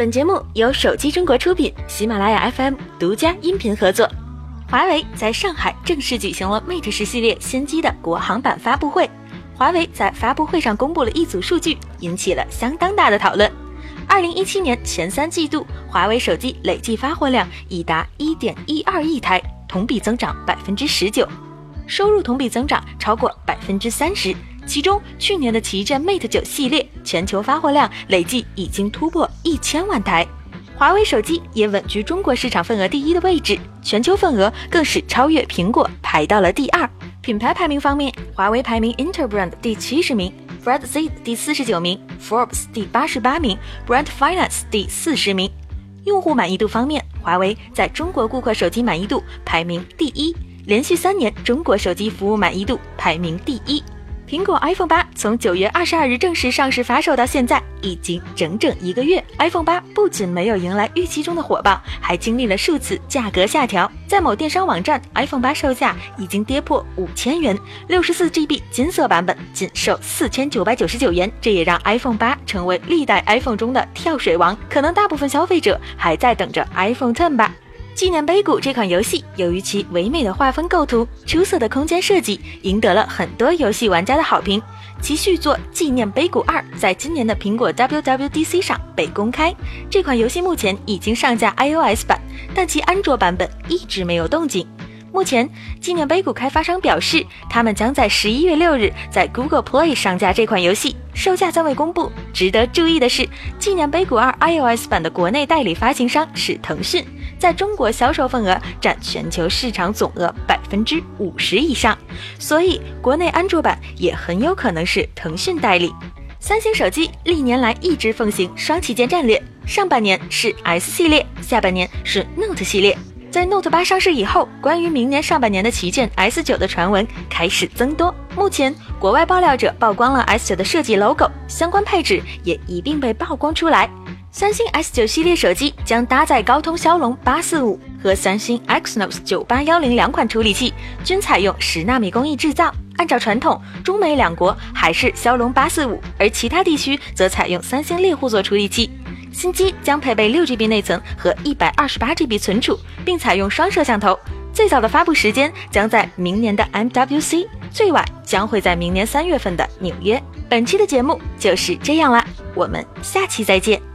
本节目由手机中国出品，喜马拉雅 FM 独家音频合作。华为在上海正式举行了 Mate 十系列新机的国行版发布会。华为在发布会上公布了一组数据，引起了相当大的讨论。二零一七年前三季度，华为手机累计发货量已达一点一二亿台，同比增长百分之十九，收入同比增长超过百分之三十。其中，去年的旗舰 Mate 九系列全球发货量累计已经突破一千万台，华为手机也稳居中国市场份额第一的位置，全球份额更是超越苹果，排到了第二。品牌排名方面，华为排名 Interbrand 第七十名 f r e d Z 第四十九名，Forbes 第八十八名，Brand Finance 第四十名。用户满意度方面，华为在中国顾客手机满意度排名第一，连续三年中国手机服务满意度排名第一。苹果 iPhone 八从九月二十二日正式上市发售到现在，已经整整一个月。iPhone 八不仅没有迎来预期中的火爆，还经历了数次价格下调。在某电商网站，iPhone 八售价已经跌破五千元，六十四 GB 金色版本仅售四千九百九十九元。这也让 iPhone 八成为历代 iPhone 中的跳水王。可能大部分消费者还在等着 iPhone Ten 吧。纪念碑谷这款游戏，由于其唯美的画风构图、出色的空间设计，赢得了很多游戏玩家的好评。其续作《纪念碑谷二》在今年的苹果 WWDC 上被公开。这款游戏目前已经上架 iOS 版，但其安卓版本一直没有动静。目前，纪念碑谷开发商表示，他们将在十一月六日在 Google Play 上架这款游戏，售价暂未公布。值得注意的是，纪念碑谷二 iOS 版的国内代理发行商是腾讯。在中国销售份额占全球市场总额百分之五十以上，所以国内安卓版也很有可能是腾讯代理。三星手机历年来一直奉行双旗舰战略，上半年是 S 系列，下半年是 Note 系列。在 Note 八上市以后，关于明年上半年的旗舰 S 九的传闻开始增多。目前，国外爆料者曝光了 S 九的设计 logo，相关配置也一并被曝光出来。三星 S 九系列手机将搭载高通骁龙八四五和三星 Exynos 九八幺零两款处理器，均采用十纳米工艺制造。按照传统，中美两国还是骁龙八四五，而其他地区则采用三星猎户座处理器。新机将配备六 GB 内存和一百二十八 GB 存储，并采用双摄像头。最早的发布时间将在明年的 MWC，最晚将会在明年三月份的纽约。本期的节目就是这样啦，我们下期再见。